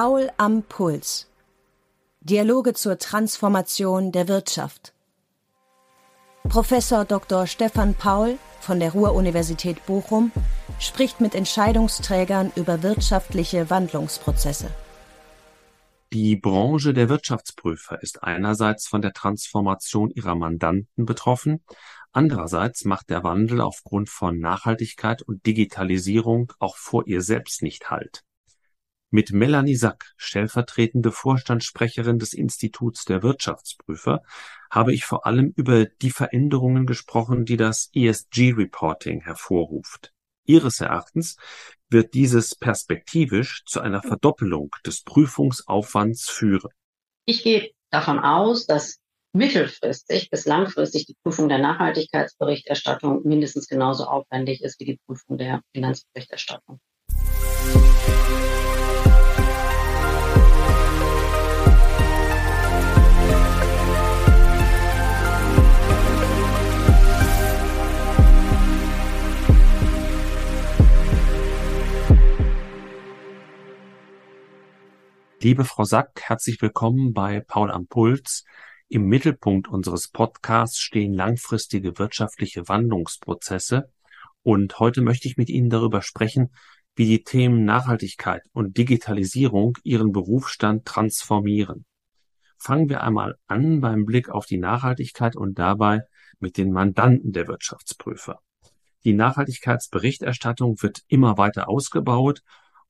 Paul am Puls. Dialoge zur Transformation der Wirtschaft. Professor Dr. Stefan Paul von der Ruhr-Universität Bochum spricht mit Entscheidungsträgern über wirtschaftliche Wandlungsprozesse. Die Branche der Wirtschaftsprüfer ist einerseits von der Transformation ihrer Mandanten betroffen, andererseits macht der Wandel aufgrund von Nachhaltigkeit und Digitalisierung auch vor ihr selbst nicht Halt. Mit Melanie Sack, stellvertretende Vorstandssprecherin des Instituts der Wirtschaftsprüfer, habe ich vor allem über die Veränderungen gesprochen, die das ESG-Reporting hervorruft. Ihres Erachtens wird dieses perspektivisch zu einer Verdoppelung des Prüfungsaufwands führen. Ich gehe davon aus, dass mittelfristig bis langfristig die Prüfung der Nachhaltigkeitsberichterstattung mindestens genauso aufwendig ist wie die Prüfung der Finanzberichterstattung. Liebe Frau Sack, herzlich willkommen bei Paul am Puls. Im Mittelpunkt unseres Podcasts stehen langfristige wirtschaftliche Wandlungsprozesse. Und heute möchte ich mit Ihnen darüber sprechen, wie die Themen Nachhaltigkeit und Digitalisierung Ihren Berufsstand transformieren. Fangen wir einmal an beim Blick auf die Nachhaltigkeit und dabei mit den Mandanten der Wirtschaftsprüfer. Die Nachhaltigkeitsberichterstattung wird immer weiter ausgebaut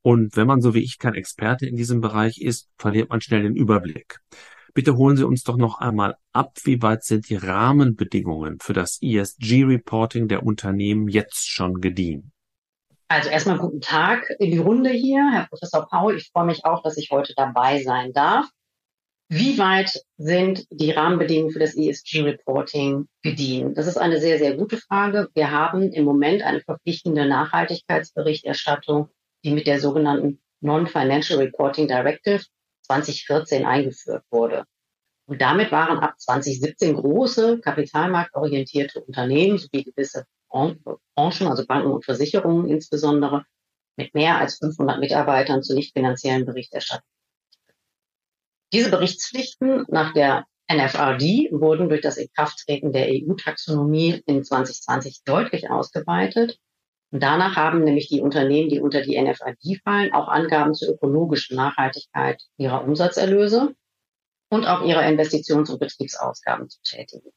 und wenn man so wie ich kein Experte in diesem Bereich ist, verliert man schnell den Überblick. Bitte holen Sie uns doch noch einmal ab, wie weit sind die Rahmenbedingungen für das ESG-Reporting der Unternehmen jetzt schon gediehen? Also erstmal guten Tag in die Runde hier, Herr Professor Paul. Ich freue mich auch, dass ich heute dabei sein darf. Wie weit sind die Rahmenbedingungen für das ESG-Reporting gediehen? Das ist eine sehr, sehr gute Frage. Wir haben im Moment eine verpflichtende Nachhaltigkeitsberichterstattung die mit der sogenannten Non-Financial Reporting Directive 2014 eingeführt wurde. Und damit waren ab 2017 große kapitalmarktorientierte Unternehmen sowie gewisse Branchen, also Banken und Versicherungen insbesondere, mit mehr als 500 Mitarbeitern zur nicht finanziellen Berichterstattung. Diese Berichtspflichten nach der NFRD wurden durch das Inkrafttreten der EU-Taxonomie in 2020 deutlich ausgeweitet und danach haben nämlich die Unternehmen, die unter die NFID fallen, auch Angaben zur ökologischen Nachhaltigkeit ihrer Umsatzerlöse und auch ihrer Investitions- und Betriebsausgaben zu tätigen.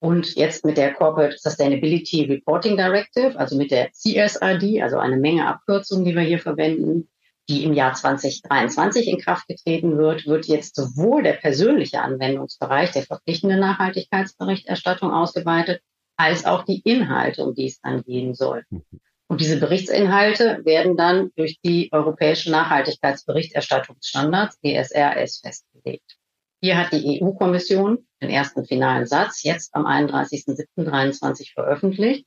Und jetzt mit der Corporate Sustainability Reporting Directive, also mit der CSRD, also eine Menge Abkürzungen, die wir hier verwenden, die im Jahr 2023 in Kraft getreten wird, wird jetzt sowohl der persönliche Anwendungsbereich der verpflichtenden Nachhaltigkeitsberichterstattung ausgeweitet, als auch die Inhalte, um die es dann gehen soll. Mhm. Und diese Berichtsinhalte werden dann durch die europäischen Nachhaltigkeitsberichterstattungsstandards, ESRS, festgelegt. Hier hat die EU-Kommission den ersten finalen Satz jetzt am 31.07.23 veröffentlicht.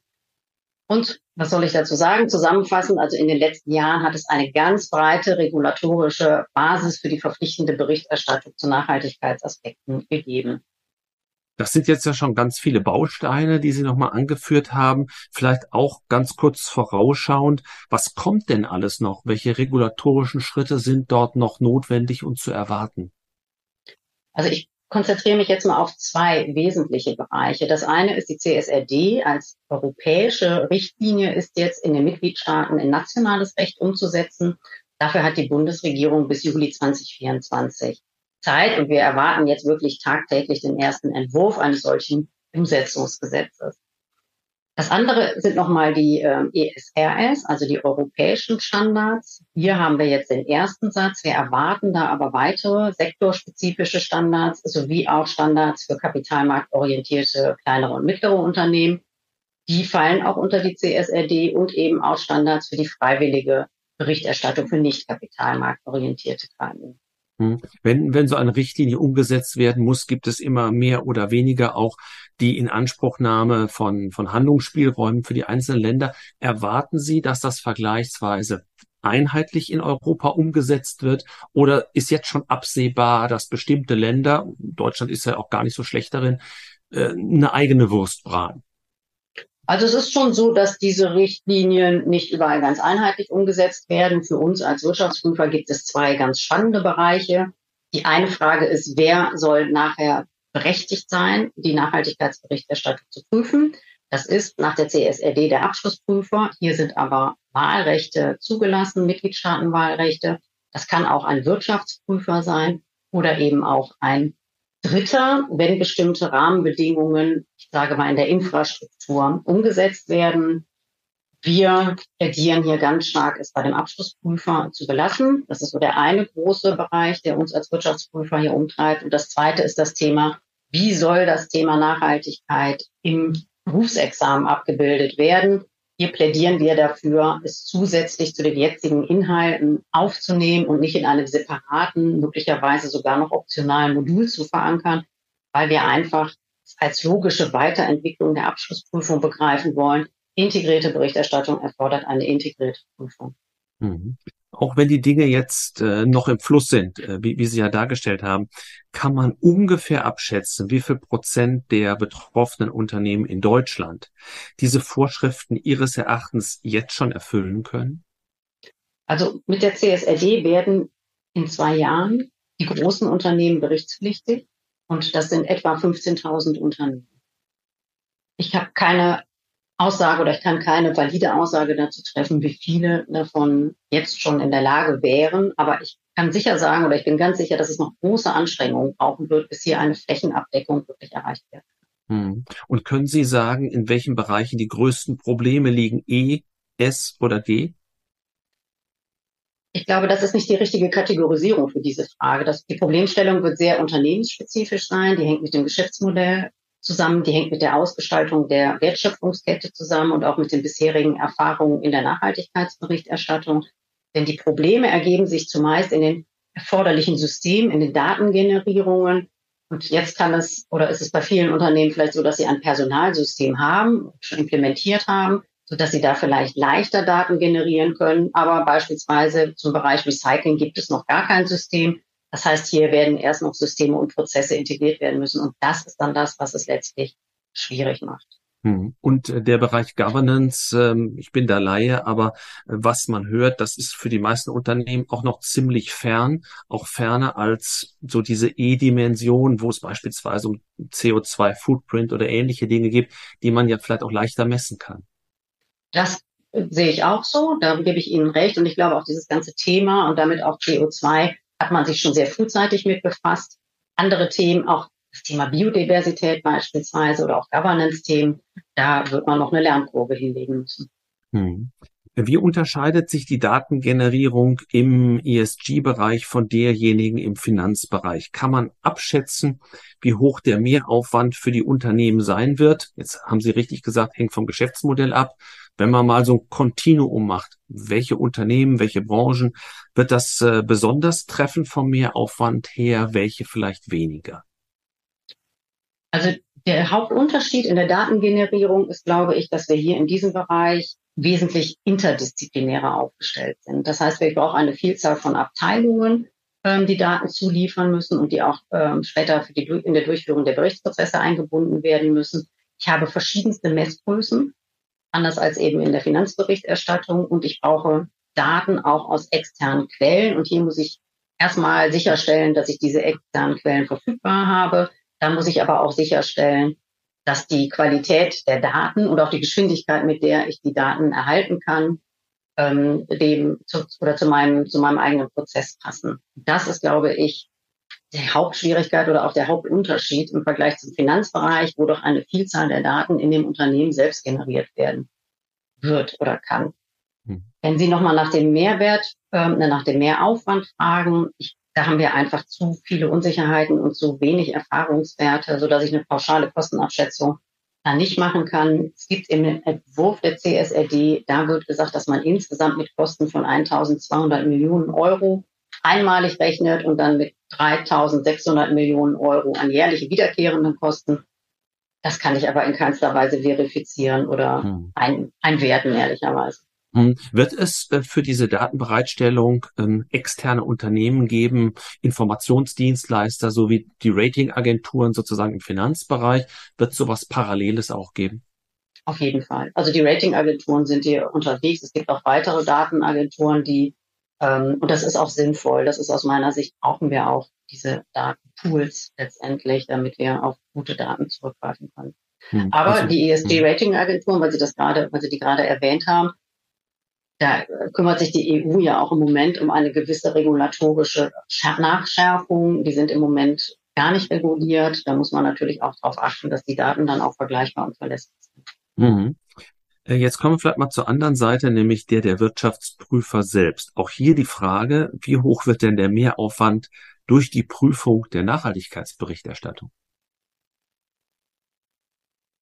Und was soll ich dazu sagen? Zusammenfassend, also in den letzten Jahren hat es eine ganz breite regulatorische Basis für die verpflichtende Berichterstattung zu Nachhaltigkeitsaspekten gegeben. Das sind jetzt ja schon ganz viele Bausteine, die Sie nochmal angeführt haben. Vielleicht auch ganz kurz vorausschauend, was kommt denn alles noch? Welche regulatorischen Schritte sind dort noch notwendig und zu erwarten? Also ich konzentriere mich jetzt mal auf zwei wesentliche Bereiche. Das eine ist die CSRD als europäische Richtlinie ist jetzt in den Mitgliedstaaten in nationales Recht umzusetzen. Dafür hat die Bundesregierung bis Juli 2024 Zeit und wir erwarten jetzt wirklich tagtäglich den ersten Entwurf eines solchen Umsetzungsgesetzes. Das andere sind nochmal die äh, ESRS, also die europäischen Standards. Hier haben wir jetzt den ersten Satz. Wir erwarten da aber weitere sektorspezifische Standards sowie auch Standards für kapitalmarktorientierte kleinere und mittlere Unternehmen. Die fallen auch unter die CSRD und eben auch Standards für die freiwillige Berichterstattung für nicht kapitalmarktorientierte KMU. Hm. Wenn, wenn so eine Richtlinie umgesetzt werden muss, gibt es immer mehr oder weniger auch die Inanspruchnahme von, von Handlungsspielräumen für die einzelnen Länder. Erwarten Sie, dass das vergleichsweise einheitlich in Europa umgesetzt wird? Oder ist jetzt schon absehbar, dass bestimmte Länder, Deutschland ist ja auch gar nicht so schlecht darin, äh, eine eigene Wurst braten? Also es ist schon so, dass diese Richtlinien nicht überall ganz einheitlich umgesetzt werden. Für uns als Wirtschaftsprüfer gibt es zwei ganz spannende Bereiche. Die eine Frage ist, wer soll nachher berechtigt sein, die Nachhaltigkeitsberichterstattung zu prüfen? Das ist nach der CSRD der Abschlussprüfer. Hier sind aber Wahlrechte zugelassen, Mitgliedstaatenwahlrechte. Das kann auch ein Wirtschaftsprüfer sein oder eben auch ein Dritter, wenn bestimmte Rahmenbedingungen, ich sage mal in der Infrastruktur, umgesetzt werden. Wir plädieren hier ganz stark, es bei dem Abschlussprüfer zu belassen. Das ist so der eine große Bereich, der uns als Wirtschaftsprüfer hier umtreibt. Und das zweite ist das Thema, wie soll das Thema Nachhaltigkeit im Berufsexamen abgebildet werden? Hier plädieren wir dafür, es zusätzlich zu den jetzigen Inhalten aufzunehmen und nicht in einem separaten, möglicherweise sogar noch optionalen Modul zu verankern, weil wir einfach als logische Weiterentwicklung der Abschlussprüfung begreifen wollen. Integrierte Berichterstattung erfordert eine integrierte Prüfung. Mhm auch wenn die Dinge jetzt äh, noch im Fluss sind, äh, wie, wie Sie ja dargestellt haben, kann man ungefähr abschätzen, wie viel Prozent der betroffenen Unternehmen in Deutschland diese Vorschriften Ihres Erachtens jetzt schon erfüllen können? Also mit der CSRD werden in zwei Jahren die großen Unternehmen berichtspflichtig und das sind etwa 15.000 Unternehmen. Ich habe keine Aussage oder ich kann keine valide Aussage dazu treffen, wie viele davon jetzt schon in der Lage wären. Aber ich kann sicher sagen oder ich bin ganz sicher, dass es noch große Anstrengungen brauchen wird, bis hier eine Flächenabdeckung wirklich erreicht wird. Hm. Und können Sie sagen, in welchen Bereichen die größten Probleme liegen? E, S oder D? Ich glaube, das ist nicht die richtige Kategorisierung für diese Frage. Das, die Problemstellung wird sehr unternehmensspezifisch sein. Die hängt mit dem Geschäftsmodell zusammen, die hängt mit der Ausgestaltung der Wertschöpfungskette zusammen und auch mit den bisherigen Erfahrungen in der Nachhaltigkeitsberichterstattung. Denn die Probleme ergeben sich zumeist in den erforderlichen Systemen, in den Datengenerierungen. Und jetzt kann es, oder ist es bei vielen Unternehmen vielleicht so, dass sie ein Personalsystem haben, schon implementiert haben, so dass sie da vielleicht leichter Daten generieren können. Aber beispielsweise zum Bereich Recycling gibt es noch gar kein System. Das heißt, hier werden erst noch Systeme und Prozesse integriert werden müssen. Und das ist dann das, was es letztlich schwierig macht. Hm. Und äh, der Bereich Governance, ähm, ich bin da Laie, aber äh, was man hört, das ist für die meisten Unternehmen auch noch ziemlich fern, auch ferner als so diese E-Dimension, wo es beispielsweise um CO2-Footprint oder ähnliche Dinge gibt, die man ja vielleicht auch leichter messen kann. Das sehe ich auch so, da gebe ich Ihnen recht. Und ich glaube auch dieses ganze Thema und damit auch CO2 hat man sich schon sehr frühzeitig mit befasst. Andere Themen, auch das Thema Biodiversität beispielsweise oder auch Governance-Themen, da wird man noch eine Lernkurve hinlegen müssen. Hm. Wie unterscheidet sich die Datengenerierung im ESG-Bereich von derjenigen im Finanzbereich? Kann man abschätzen, wie hoch der Mehraufwand für die Unternehmen sein wird? Jetzt haben Sie richtig gesagt, hängt vom Geschäftsmodell ab. Wenn man mal so ein Kontinuum macht, welche Unternehmen, welche Branchen, wird das äh, besonders treffen vom Mehraufwand her, welche vielleicht weniger? Also der Hauptunterschied in der Datengenerierung ist, glaube ich, dass wir hier in diesem Bereich wesentlich interdisziplinärer aufgestellt sind. Das heißt, wir brauchen eine Vielzahl von Abteilungen, ähm, die Daten zuliefern müssen und die auch ähm, später für die, in der Durchführung der Berichtsprozesse eingebunden werden müssen. Ich habe verschiedenste Messgrößen, anders als eben in der Finanzberichterstattung. Und ich brauche Daten auch aus externen Quellen. Und hier muss ich erstmal sicherstellen, dass ich diese externen Quellen verfügbar habe. Da muss ich aber auch sicherstellen, dass die Qualität der Daten und auch die Geschwindigkeit, mit der ich die Daten erhalten kann, ähm, dem zu, oder zu meinem, zu meinem eigenen Prozess passen. Das ist, glaube ich, die Hauptschwierigkeit oder auch der Hauptunterschied im Vergleich zum Finanzbereich, wo doch eine Vielzahl der Daten in dem Unternehmen selbst generiert werden wird oder kann. Hm. Wenn Sie nochmal nach dem Mehrwert, ähm, nach dem Mehraufwand fragen, ich da haben wir einfach zu viele Unsicherheiten und zu wenig Erfahrungswerte, so dass ich eine pauschale Kostenabschätzung da nicht machen kann. Es gibt im Entwurf der CSRD, da wird gesagt, dass man insgesamt mit Kosten von 1.200 Millionen Euro einmalig rechnet und dann mit 3.600 Millionen Euro an jährliche wiederkehrenden Kosten. Das kann ich aber in keinster Weise verifizieren oder hm. ein, einwerten, ehrlicherweise. Hm. Wird es äh, für diese Datenbereitstellung ähm, externe Unternehmen geben, Informationsdienstleister sowie die Ratingagenturen sozusagen im Finanzbereich? Wird sowas Paralleles auch geben? Auf jeden Fall. Also die Ratingagenturen sind hier unterwegs. Es gibt auch weitere Datenagenturen, die, und das ist auch sinnvoll. Das ist aus meiner Sicht, brauchen wir auch diese Datenpools letztendlich, damit wir auf gute Daten zurückgreifen können. Hm, Aber also, die ESG-Ratingagenturen, weil Sie das gerade, weil Sie die gerade erwähnt haben, da kümmert sich die EU ja auch im Moment um eine gewisse regulatorische Nachschärfung. Die sind im Moment gar nicht reguliert. Da muss man natürlich auch darauf achten, dass die Daten dann auch vergleichbar und verlässlich sind. Mhm. Äh, jetzt kommen wir vielleicht mal zur anderen Seite, nämlich der der Wirtschaftsprüfer selbst. Auch hier die Frage, wie hoch wird denn der Mehraufwand durch die Prüfung der Nachhaltigkeitsberichterstattung?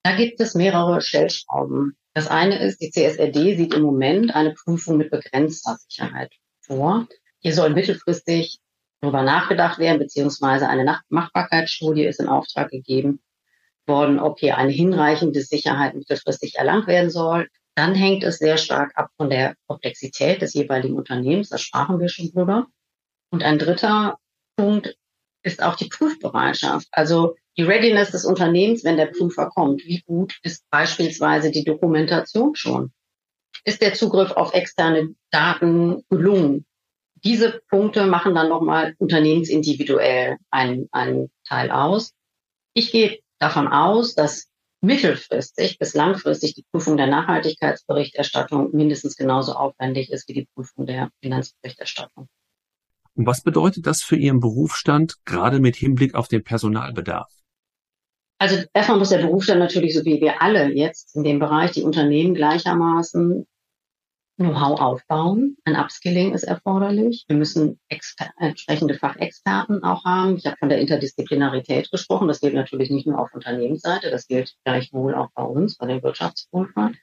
Da gibt es mehrere Stellschrauben. Das eine ist, die CSRD sieht im Moment eine Prüfung mit begrenzter Sicherheit vor. Hier soll mittelfristig darüber nachgedacht werden, beziehungsweise eine Machbarkeitsstudie ist in Auftrag gegeben worden, ob hier eine hinreichende Sicherheit mittelfristig erlangt werden soll. Dann hängt es sehr stark ab von der Komplexität des jeweiligen Unternehmens. Da sprachen wir schon drüber. Und ein dritter Punkt ist auch die Prüfbereitschaft. Also die Readiness des Unternehmens, wenn der Prüfer kommt. Wie gut ist beispielsweise die Dokumentation schon? Ist der Zugriff auf externe Daten gelungen? Diese Punkte machen dann nochmal unternehmensindividuell einen, einen Teil aus. Ich gehe davon aus, dass mittelfristig bis langfristig die Prüfung der Nachhaltigkeitsberichterstattung mindestens genauso aufwendig ist wie die Prüfung der Finanzberichterstattung. Und was bedeutet das für Ihren Berufsstand, gerade mit Hinblick auf den Personalbedarf? Also erstmal muss der Berufsstand natürlich, so wie wir alle jetzt in dem Bereich, die Unternehmen gleichermaßen Know-how aufbauen. Ein Upskilling ist erforderlich. Wir müssen entsprechende Fachexperten auch haben. Ich habe von der Interdisziplinarität gesprochen. Das gilt natürlich nicht nur auf Unternehmensseite, das gilt gleichwohl auch bei uns, bei den Wirtschaftsprüfern.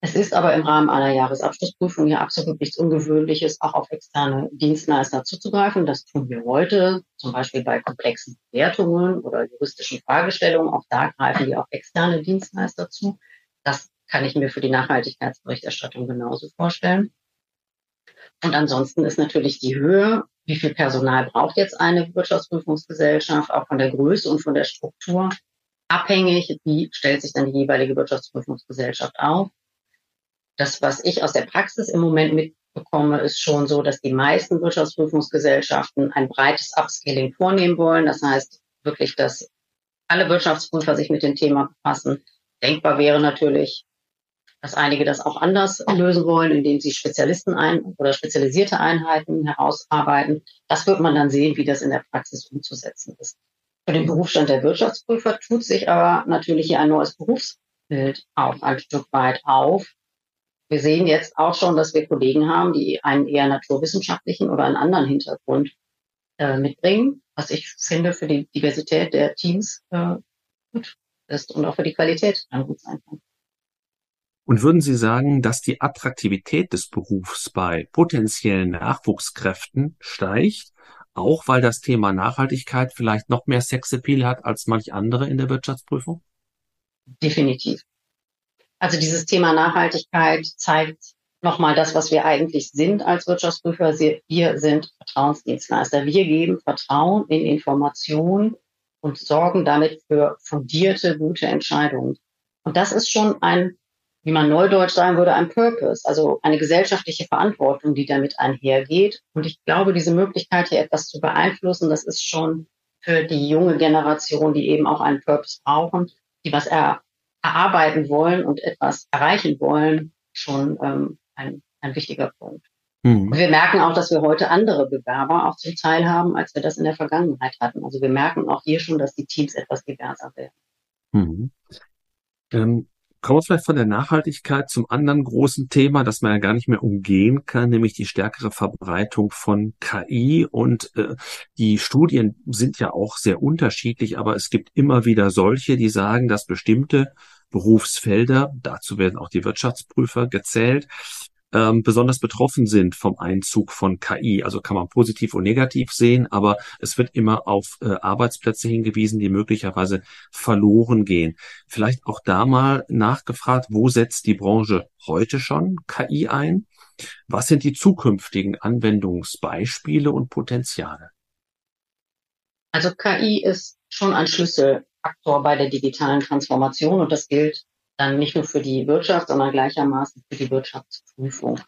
Es ist aber im Rahmen einer Jahresabschlussprüfung ja absolut nichts Ungewöhnliches, auch auf externe Dienstleister zuzugreifen. Das tun wir heute, zum Beispiel bei komplexen Bewertungen oder juristischen Fragestellungen. Auch da greifen wir auf externe Dienstleister zu. Das kann ich mir für die Nachhaltigkeitsberichterstattung genauso vorstellen. Und ansonsten ist natürlich die Höhe, wie viel Personal braucht jetzt eine Wirtschaftsprüfungsgesellschaft, auch von der Größe und von der Struktur abhängig, wie stellt sich dann die jeweilige Wirtschaftsprüfungsgesellschaft auf. Das, was ich aus der Praxis im Moment mitbekomme, ist schon so, dass die meisten Wirtschaftsprüfungsgesellschaften ein breites Upscaling vornehmen wollen. Das heißt wirklich, dass alle Wirtschaftsprüfer sich mit dem Thema befassen. Denkbar wäre natürlich, dass einige das auch anders lösen wollen, indem sie Spezialisten ein oder spezialisierte Einheiten herausarbeiten. Das wird man dann sehen, wie das in der Praxis umzusetzen ist. Für den Berufsstand der Wirtschaftsprüfer tut sich aber natürlich hier ein neues Berufsbild auch ein Stück weit auf. Wir sehen jetzt auch schon, dass wir Kollegen haben, die einen eher naturwissenschaftlichen oder einen anderen Hintergrund äh, mitbringen, was ich finde für die Diversität der Teams äh, gut ist und auch für die Qualität dann gut sein kann. Und würden Sie sagen, dass die Attraktivität des Berufs bei potenziellen Nachwuchskräften steigt, auch weil das Thema Nachhaltigkeit vielleicht noch mehr Sexappeal hat als manch andere in der Wirtschaftsprüfung? Definitiv. Also dieses Thema Nachhaltigkeit zeigt nochmal das, was wir eigentlich sind als Wirtschaftsprüfer. Wir sind Vertrauensdienstleister. Wir geben Vertrauen in Informationen und sorgen damit für fundierte, gute Entscheidungen. Und das ist schon ein wie man neudeutsch sagen würde, ein Purpose, also eine gesellschaftliche Verantwortung, die damit einhergeht. Und ich glaube, diese Möglichkeit hier etwas zu beeinflussen, das ist schon für die junge Generation, die eben auch einen Purpose brauchen, die was er, erarbeiten wollen und etwas erreichen wollen, schon ähm, ein, ein wichtiger Punkt. Mhm. wir merken auch, dass wir heute andere Bewerber auch zum Teil haben, als wir das in der Vergangenheit hatten. Also wir merken auch hier schon, dass die Teams etwas diverser werden. Mhm. Ähm, Kommen wir vielleicht von der Nachhaltigkeit zum anderen großen Thema, das man ja gar nicht mehr umgehen kann, nämlich die stärkere Verbreitung von KI. Und äh, die Studien sind ja auch sehr unterschiedlich, aber es gibt immer wieder solche, die sagen, dass bestimmte Berufsfelder, dazu werden auch die Wirtschaftsprüfer gezählt, ähm, besonders betroffen sind vom Einzug von KI. Also kann man positiv und negativ sehen, aber es wird immer auf äh, Arbeitsplätze hingewiesen, die möglicherweise verloren gehen. Vielleicht auch da mal nachgefragt, wo setzt die Branche heute schon KI ein? Was sind die zukünftigen Anwendungsbeispiele und Potenziale? Also KI ist schon ein Schlüsselfaktor bei der digitalen Transformation und das gilt dann nicht nur für die Wirtschaft, sondern gleichermaßen für die Wirtschaftsprüfung.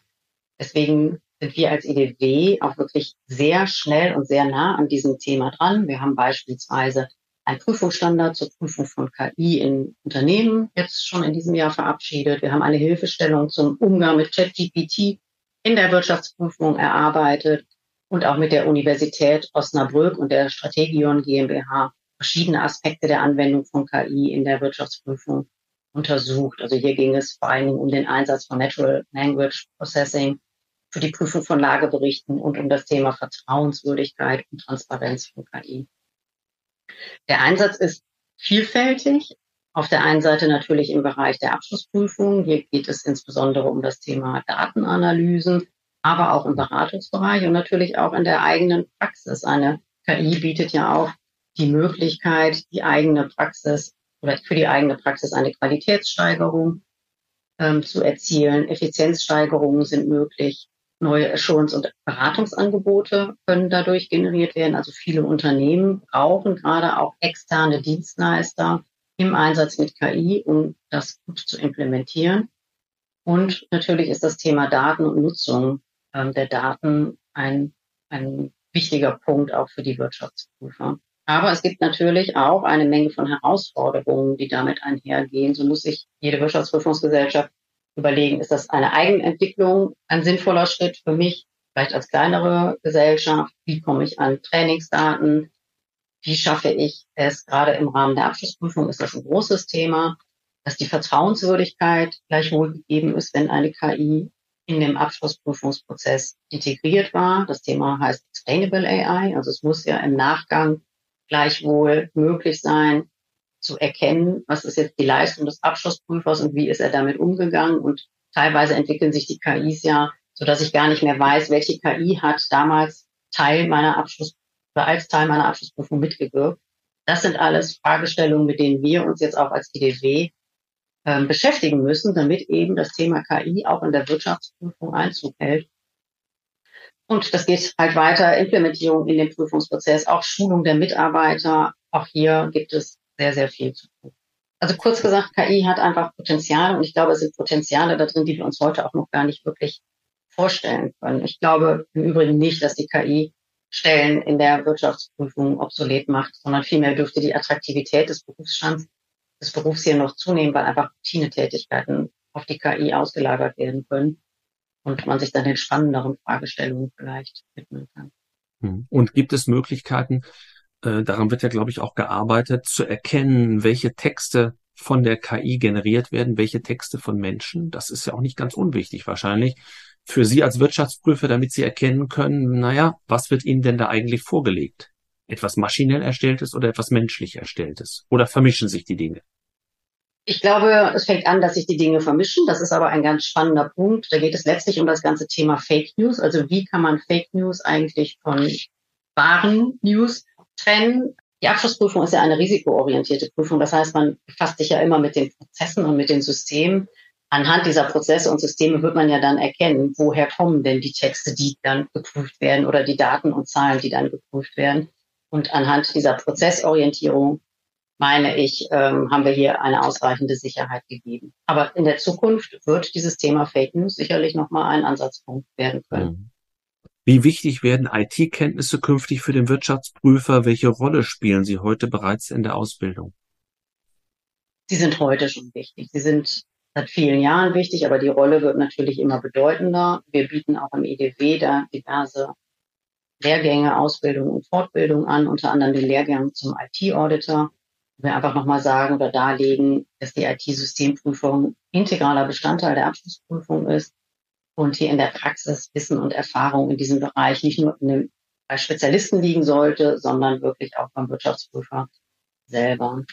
Deswegen sind wir als IDW auch wirklich sehr schnell und sehr nah an diesem Thema dran. Wir haben beispielsweise einen Prüfungsstandard zur Prüfung von KI in Unternehmen jetzt schon in diesem Jahr verabschiedet. Wir haben eine Hilfestellung zum Umgang mit ChatGPT in der Wirtschaftsprüfung erarbeitet und auch mit der Universität Osnabrück und der Strategion GmbH verschiedene Aspekte der Anwendung von KI in der Wirtschaftsprüfung untersucht. Also hier ging es vor allen Dingen um den Einsatz von Natural Language Processing für die Prüfung von Lageberichten und um das Thema Vertrauenswürdigkeit und Transparenz von KI. Der Einsatz ist vielfältig. Auf der einen Seite natürlich im Bereich der Abschlussprüfung. Hier geht es insbesondere um das Thema Datenanalysen, aber auch im Beratungsbereich und natürlich auch in der eigenen Praxis. Eine KI bietet ja auch die Möglichkeit, die eigene Praxis oder für die eigene Praxis eine Qualitätssteigerung ähm, zu erzielen. Effizienzsteigerungen sind möglich. Neue Assurance- und Beratungsangebote können dadurch generiert werden. Also viele Unternehmen brauchen gerade auch externe Dienstleister im Einsatz mit KI, um das gut zu implementieren. Und natürlich ist das Thema Daten und Nutzung ähm, der Daten ein, ein wichtiger Punkt auch für die Wirtschaftsprüfer. Aber es gibt natürlich auch eine Menge von Herausforderungen, die damit einhergehen. So muss sich jede Wirtschaftsprüfungsgesellschaft überlegen, ist das eine Eigenentwicklung, ein sinnvoller Schritt für mich, vielleicht als kleinere Gesellschaft? Wie komme ich an Trainingsdaten? Wie schaffe ich es? Gerade im Rahmen der Abschlussprüfung ist das ein großes Thema, dass die Vertrauenswürdigkeit gleichwohl gegeben ist, wenn eine KI in dem Abschlussprüfungsprozess integriert war. Das Thema heißt Explainable AI. Also es muss ja im Nachgang gleichwohl möglich sein, zu erkennen, was ist jetzt die Leistung des Abschlussprüfers und wie ist er damit umgegangen. Und teilweise entwickeln sich die KIs ja, so dass ich gar nicht mehr weiß, welche KI hat damals Teil meiner Abschluss als Teil meiner Abschlussprüfung mitgewirkt. Das sind alles Fragestellungen, mit denen wir uns jetzt auch als IDW äh, beschäftigen müssen, damit eben das Thema KI auch in der Wirtschaftsprüfung Einzug hält. Und das geht halt weiter, Implementierung in den Prüfungsprozess, auch Schulung der Mitarbeiter. Auch hier gibt es sehr, sehr viel zu tun. Also kurz gesagt, KI hat einfach Potenziale und ich glaube, es sind Potenziale da drin, die wir uns heute auch noch gar nicht wirklich vorstellen können. Ich glaube im Übrigen nicht, dass die KI Stellen in der Wirtschaftsprüfung obsolet macht, sondern vielmehr dürfte die Attraktivität des Berufsstands des Berufs hier noch zunehmen, weil einfach Routinetätigkeiten auf die KI ausgelagert werden können und man sich dann den spannenderen Fragestellungen vielleicht widmen kann. Hm. Und gibt es Möglichkeiten, äh, daran wird ja, glaube ich, auch gearbeitet, zu erkennen, welche Texte von der KI generiert werden, welche Texte von Menschen. Das ist ja auch nicht ganz unwichtig wahrscheinlich für Sie als Wirtschaftsprüfer, damit Sie erkennen können, naja, was wird Ihnen denn da eigentlich vorgelegt? Etwas maschinell erstelltes oder etwas menschlich erstelltes? Oder vermischen sich die Dinge? Ich glaube, es fängt an, dass sich die Dinge vermischen. Das ist aber ein ganz spannender Punkt. Da geht es letztlich um das ganze Thema Fake News. Also wie kann man Fake News eigentlich von wahren News trennen. Die Abschlussprüfung ist ja eine risikoorientierte Prüfung. Das heißt, man befasst sich ja immer mit den Prozessen und mit den Systemen. Anhand dieser Prozesse und Systeme wird man ja dann erkennen, woher kommen denn die Texte, die dann geprüft werden oder die Daten und Zahlen, die dann geprüft werden. Und anhand dieser Prozessorientierung, meine ich, ähm, haben wir hier eine ausreichende Sicherheit gegeben. Aber in der Zukunft wird dieses Thema Fake News sicherlich nochmal ein Ansatzpunkt werden können. Mhm. Wie wichtig werden IT-Kenntnisse künftig für den Wirtschaftsprüfer? Welche Rolle spielen sie heute bereits in der Ausbildung? Sie sind heute schon wichtig. Sie sind seit vielen Jahren wichtig, aber die Rolle wird natürlich immer bedeutender. Wir bieten auch im EDW da diverse Lehrgänge, Ausbildung und Fortbildung an, unter anderem den Lehrgang zum IT-Auditor. Wir einfach nochmal sagen oder darlegen, dass die IT-Systemprüfung integraler Bestandteil der Abschlussprüfung ist und hier in der Praxis Wissen und Erfahrung in diesem Bereich nicht nur bei Spezialisten liegen sollte, sondern wirklich auch beim Wirtschaftsprüfer selber.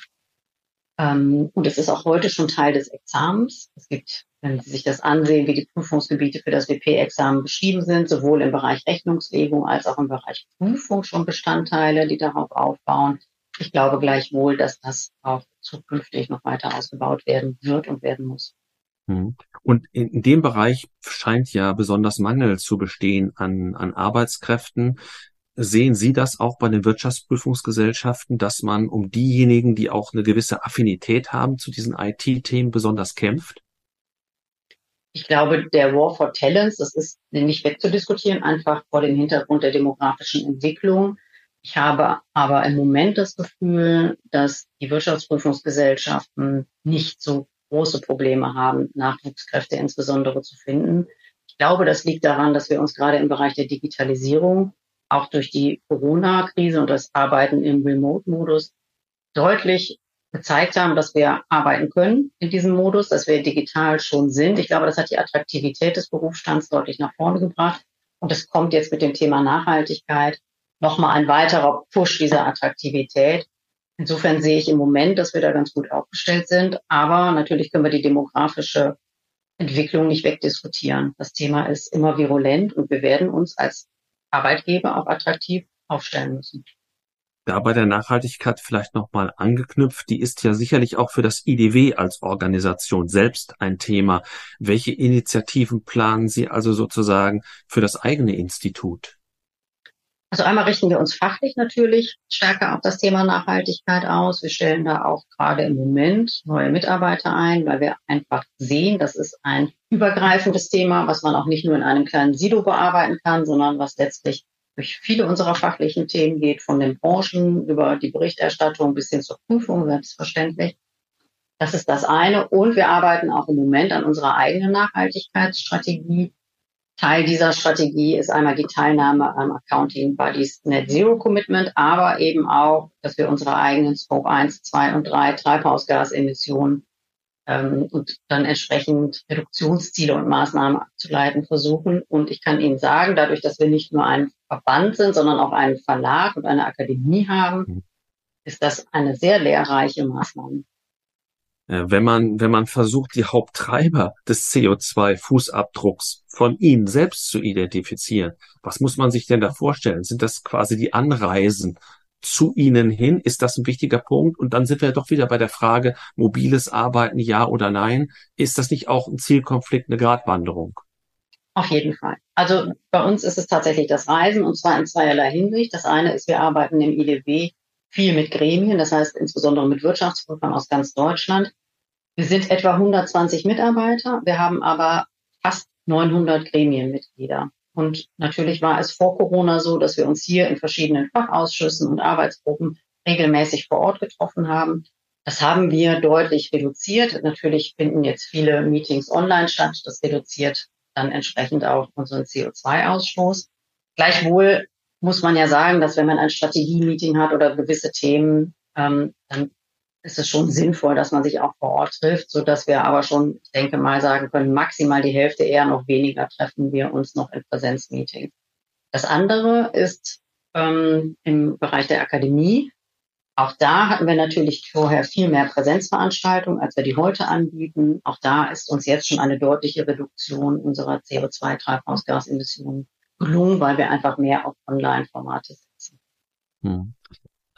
Ähm, und es ist auch heute schon Teil des Examens. Es gibt, wenn Sie sich das ansehen, wie die Prüfungsgebiete für das WP-Examen beschrieben sind, sowohl im Bereich Rechnungslegung als auch im Bereich Prüfung schon Bestandteile, die darauf aufbauen. Ich glaube gleichwohl, dass das auch zukünftig noch weiter ausgebaut werden wird und werden muss. Mhm. Und in, dem Bereich scheint ja besonders Mangel zu bestehen an, an Arbeitskräften. Sehen Sie das auch bei den Wirtschaftsprüfungsgesellschaften, dass man um diejenigen, die auch eine gewisse Affinität haben zu diesen IT-Themen, besonders kämpft? Ich glaube, der War for Talents, das ist nicht wegzudiskutieren, einfach vor dem Hintergrund der demografischen Entwicklung. Ich habe aber im Moment das Gefühl, dass die Wirtschaftsprüfungsgesellschaften nicht so große Probleme haben, Nachwuchskräfte insbesondere zu finden. Ich glaube, das liegt daran, dass wir uns gerade im Bereich der Digitalisierung auch durch die Corona-Krise und das Arbeiten im Remote-Modus deutlich gezeigt haben, dass wir arbeiten können in diesem Modus, dass wir digital schon sind. Ich glaube, das hat die Attraktivität des Berufsstands deutlich nach vorne gebracht. Und es kommt jetzt mit dem Thema Nachhaltigkeit nochmal ein weiterer Push dieser Attraktivität. Insofern sehe ich im Moment, dass wir da ganz gut aufgestellt sind. Aber natürlich können wir die demografische Entwicklung nicht wegdiskutieren. Das Thema ist immer virulent und wir werden uns als Arbeitgeber auch attraktiv aufstellen müssen. Da bei der Nachhaltigkeit vielleicht nochmal angeknüpft, die ist ja sicherlich auch für das IDW als Organisation selbst ein Thema. Welche Initiativen planen Sie also sozusagen für das eigene Institut? Also einmal richten wir uns fachlich natürlich stärker auf das Thema Nachhaltigkeit aus. Wir stellen da auch gerade im Moment neue Mitarbeiter ein, weil wir einfach sehen, das ist ein übergreifendes Thema, was man auch nicht nur in einem kleinen Silo bearbeiten kann, sondern was letztlich durch viele unserer fachlichen Themen geht, von den Branchen über die Berichterstattung bis hin zur Prüfung, selbstverständlich. Das ist das eine. Und wir arbeiten auch im Moment an unserer eigenen Nachhaltigkeitsstrategie Teil dieser Strategie ist einmal die Teilnahme am Accounting Buddies Net Zero Commitment, aber eben auch, dass wir unsere eigenen Scope 1, 2 und 3 Treibhausgasemissionen ähm, und dann entsprechend Reduktionsziele und Maßnahmen abzuleiten versuchen. Und ich kann Ihnen sagen, dadurch, dass wir nicht nur ein Verband sind, sondern auch einen Verlag und eine Akademie haben, mhm. ist das eine sehr lehrreiche Maßnahme. Äh, wenn man, wenn man versucht, die Haupttreiber des CO2-Fußabdrucks von Ihnen selbst zu identifizieren, was muss man sich denn da vorstellen? Sind das quasi die Anreisen zu Ihnen hin? Ist das ein wichtiger Punkt? Und dann sind wir doch wieder bei der Frage, mobiles Arbeiten, ja oder nein? Ist das nicht auch ein Zielkonflikt, eine Gratwanderung? Auf jeden Fall. Also bei uns ist es tatsächlich das Reisen und zwar in zweierlei Hinsicht. Das eine ist, wir arbeiten im IDW viel mit Gremien, das heißt insbesondere mit Wirtschaftsprüfern aus ganz Deutschland. Wir sind etwa 120 Mitarbeiter, wir haben aber fast 900 Gremienmitglieder. Und natürlich war es vor Corona so, dass wir uns hier in verschiedenen Fachausschüssen und Arbeitsgruppen regelmäßig vor Ort getroffen haben. Das haben wir deutlich reduziert. Natürlich finden jetzt viele Meetings online statt. Das reduziert dann entsprechend auch unseren CO2-Ausstoß. Gleichwohl muss man ja sagen, dass wenn man ein Strategie-Meeting hat oder gewisse Themen, ähm, dann ist es schon sinnvoll, dass man sich auch vor Ort trifft, so dass wir aber schon, ich denke mal, sagen können, maximal die Hälfte, eher noch weniger treffen wir uns noch in Präsenzmeetings. Das andere ist ähm, im Bereich der Akademie. Auch da hatten wir natürlich vorher viel mehr Präsenzveranstaltungen, als wir die heute anbieten. Auch da ist uns jetzt schon eine deutliche Reduktion unserer CO2-Treibhausgasemissionen gelungen, weil wir einfach mehr auf Online-Formate setzen. Hm.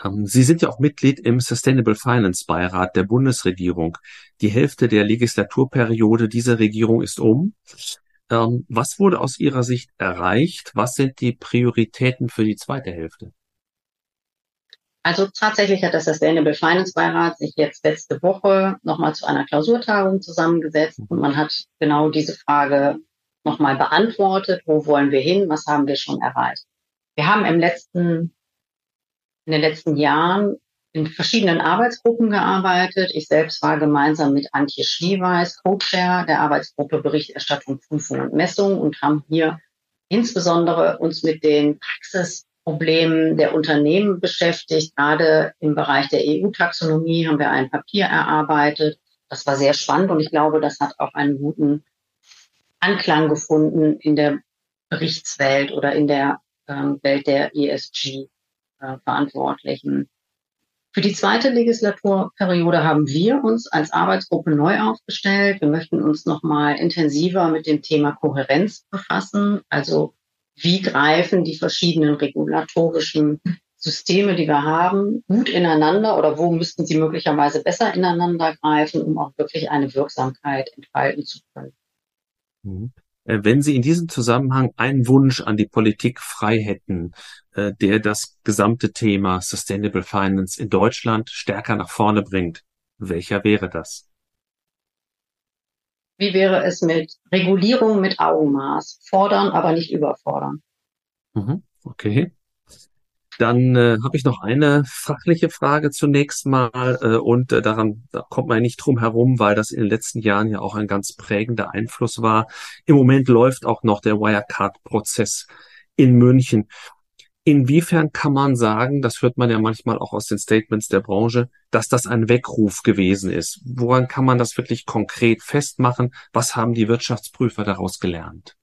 Ähm, Sie sind ja auch Mitglied im Sustainable Finance Beirat der Bundesregierung. Die Hälfte der Legislaturperiode dieser Regierung ist um. Ähm, was wurde aus Ihrer Sicht erreicht? Was sind die Prioritäten für die zweite Hälfte? Also tatsächlich hat das Sustainable Finance Beirat sich jetzt letzte Woche nochmal zu einer Klausurtagung zusammengesetzt und man hat genau diese Frage nochmal beantwortet. Wo wollen wir hin? Was haben wir schon erreicht? Wir haben im letzten, in den letzten Jahren in verschiedenen Arbeitsgruppen gearbeitet. Ich selbst war gemeinsam mit Antje Schlieweiß Co-Chair der Arbeitsgruppe Berichterstattung, Prüfung und Messung und haben hier insbesondere uns mit den Praxisproblemen der Unternehmen beschäftigt. Gerade im Bereich der EU-Taxonomie haben wir ein Papier erarbeitet. Das war sehr spannend und ich glaube, das hat auch einen guten Anklang gefunden in der Berichtswelt oder in der ähm, Welt der ESG-Verantwortlichen. Äh, Für die zweite Legislaturperiode haben wir uns als Arbeitsgruppe neu aufgestellt. Wir möchten uns nochmal intensiver mit dem Thema Kohärenz befassen. Also wie greifen die verschiedenen regulatorischen Systeme, die wir haben, gut ineinander oder wo müssten sie möglicherweise besser ineinander greifen, um auch wirklich eine Wirksamkeit entfalten zu können. Äh, wenn Sie in diesem Zusammenhang einen Wunsch an die Politik frei hätten, äh, der das gesamte Thema Sustainable Finance in Deutschland stärker nach vorne bringt, welcher wäre das? Wie wäre es mit Regulierung mit Augenmaß? Fordern, aber nicht überfordern. Mhm, okay. Dann äh, habe ich noch eine fachliche Frage zunächst mal äh, und äh, daran da kommt man nicht drum herum, weil das in den letzten Jahren ja auch ein ganz prägender Einfluss war. Im Moment läuft auch noch der Wirecard-Prozess in München. Inwiefern kann man sagen, das hört man ja manchmal auch aus den Statements der Branche, dass das ein Weckruf gewesen ist? Woran kann man das wirklich konkret festmachen? Was haben die Wirtschaftsprüfer daraus gelernt?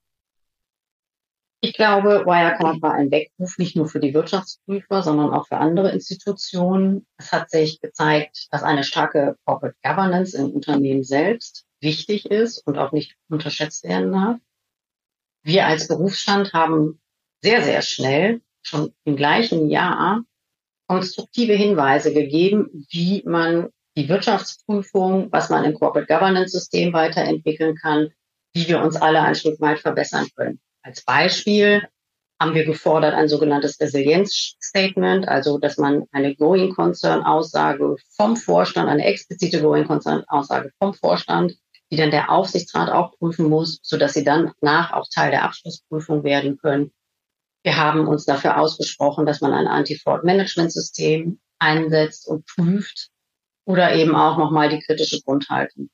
Ich glaube, Wirecard war ein Weckruf nicht nur für die Wirtschaftsprüfer, sondern auch für andere Institutionen. Es hat sich gezeigt, dass eine starke Corporate Governance im Unternehmen selbst wichtig ist und auch nicht unterschätzt werden darf. Wir als Berufsstand haben sehr, sehr schnell, schon im gleichen Jahr, konstruktive Hinweise gegeben, wie man die Wirtschaftsprüfung, was man im Corporate Governance System weiterentwickeln kann, wie wir uns alle ein Stück weit verbessern können. Als Beispiel haben wir gefordert ein sogenanntes Resilienzstatement, also dass man eine Going Concern Aussage vom Vorstand, eine explizite Going Concern Aussage vom Vorstand, die dann der Aufsichtsrat auch prüfen muss, so dass sie dann nach auch Teil der Abschlussprüfung werden können. Wir haben uns dafür ausgesprochen, dass man ein Anti-Fraud Management System einsetzt und prüft oder eben auch nochmal die kritische Grundhaltung.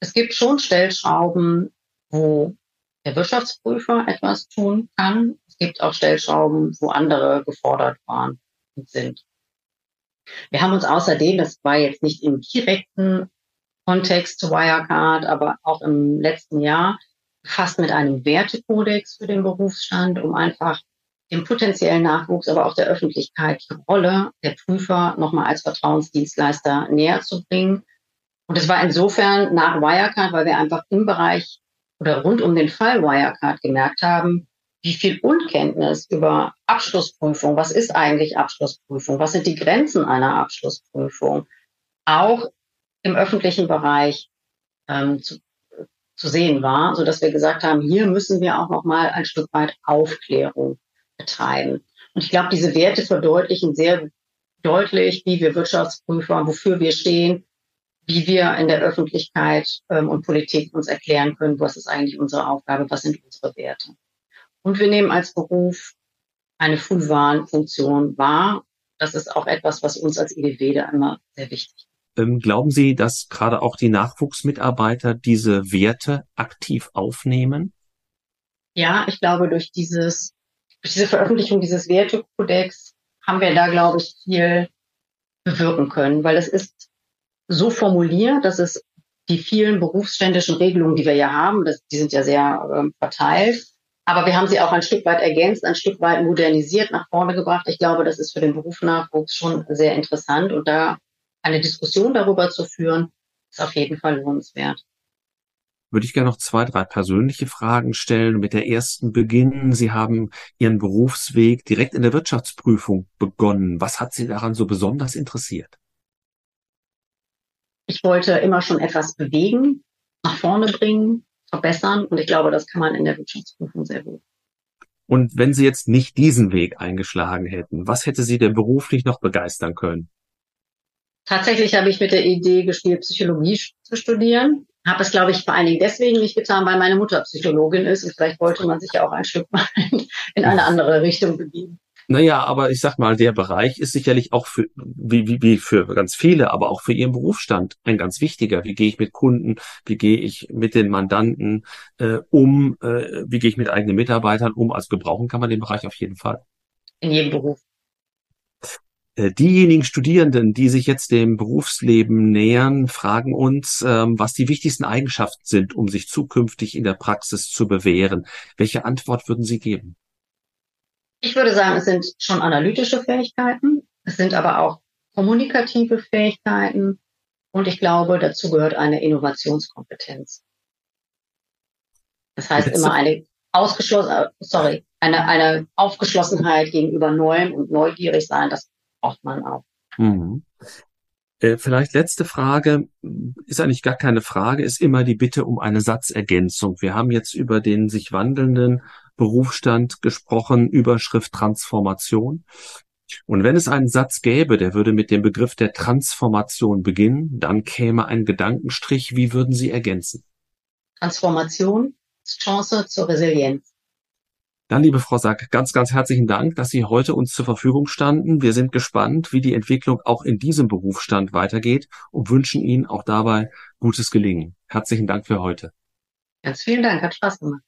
Es gibt schon Stellschrauben, wo der Wirtschaftsprüfer etwas tun kann. Es gibt auch Stellschrauben, wo andere gefordert waren und sind. Wir haben uns außerdem, das war jetzt nicht im direkten Kontext zu Wirecard, aber auch im letzten Jahr fast mit einem Wertekodex für den Berufsstand, um einfach dem potenziellen Nachwuchs, aber auch der Öffentlichkeit die Rolle der Prüfer nochmal als Vertrauensdienstleister näher zu bringen. Und es war insofern nach Wirecard, weil wir einfach im Bereich oder rund um den Fall Wirecard gemerkt haben, wie viel Unkenntnis über Abschlussprüfung, was ist eigentlich Abschlussprüfung, was sind die Grenzen einer Abschlussprüfung, auch im öffentlichen Bereich ähm, zu, zu sehen war, so dass wir gesagt haben, hier müssen wir auch noch mal ein Stück weit Aufklärung betreiben. Und ich glaube, diese Werte verdeutlichen sehr deutlich, wie wir Wirtschaftsprüfer, wofür wir stehen, wie wir in der Öffentlichkeit ähm, und Politik uns erklären können, was ist eigentlich unsere Aufgabe, was sind unsere Werte. Und wir nehmen als Beruf eine Frühwarnfunktion wahr. Das ist auch etwas, was uns als IDW da immer sehr wichtig ist. Ähm, glauben Sie, dass gerade auch die Nachwuchsmitarbeiter diese Werte aktiv aufnehmen? Ja, ich glaube, durch dieses, durch diese Veröffentlichung dieses Wertekodex haben wir da, glaube ich, viel bewirken können, weil es ist so formuliert, dass es die vielen berufsständischen Regelungen, die wir ja haben, das, die sind ja sehr ähm, verteilt, aber wir haben sie auch ein Stück weit ergänzt, ein Stück weit modernisiert nach vorne gebracht. Ich glaube, das ist für den Berufsnachwuchs schon sehr interessant und da eine Diskussion darüber zu führen, ist auf jeden Fall lohnenswert. Würde ich gerne noch zwei, drei persönliche Fragen stellen. Mit der ersten beginnen. Sie haben Ihren Berufsweg direkt in der Wirtschaftsprüfung begonnen. Was hat Sie daran so besonders interessiert? Ich wollte immer schon etwas bewegen, nach vorne bringen, verbessern. Und ich glaube, das kann man in der Wirtschaftsprüfung sehr gut. Und wenn Sie jetzt nicht diesen Weg eingeschlagen hätten, was hätte Sie denn beruflich noch begeistern können? Tatsächlich habe ich mit der Idee gespielt, Psychologie zu studieren. Habe es, glaube ich, vor allen Dingen deswegen nicht getan, weil meine Mutter Psychologin ist und vielleicht wollte man sich ja auch ein Stück weit in eine andere Richtung begeben. Naja, aber ich sag mal, der Bereich ist sicherlich auch für, wie, wie, wie für ganz viele, aber auch für ihren Berufsstand ein ganz wichtiger. Wie gehe ich mit Kunden, wie gehe ich mit den Mandanten äh, um, äh, wie gehe ich mit eigenen Mitarbeitern um? Also gebrauchen kann man den Bereich auf jeden Fall. In jedem Beruf. Äh, diejenigen Studierenden, die sich jetzt dem Berufsleben nähern, fragen uns, ähm, was die wichtigsten Eigenschaften sind, um sich zukünftig in der Praxis zu bewähren. Welche Antwort würden Sie geben? Ich würde sagen, es sind schon analytische Fähigkeiten, es sind aber auch kommunikative Fähigkeiten und ich glaube, dazu gehört eine Innovationskompetenz. Das heißt immer eine ausgeschlossen, sorry, eine, eine Aufgeschlossenheit gegenüber Neuem und neugierig sein, das braucht man auch. Mhm. Äh, vielleicht letzte Frage, ist eigentlich gar keine Frage, ist immer die Bitte um eine Satzergänzung. Wir haben jetzt über den sich wandelnden Berufsstand gesprochen, Überschrift Transformation. Und wenn es einen Satz gäbe, der würde mit dem Begriff der Transformation beginnen, dann käme ein Gedankenstrich. Wie würden Sie ergänzen? Transformation, Chance zur Resilienz. Dann, liebe Frau Sack, ganz, ganz herzlichen Dank, dass Sie heute uns zur Verfügung standen. Wir sind gespannt, wie die Entwicklung auch in diesem Berufsstand weitergeht und wünschen Ihnen auch dabei gutes Gelingen. Herzlichen Dank für heute. Ganz vielen Dank, hat Spaß gemacht.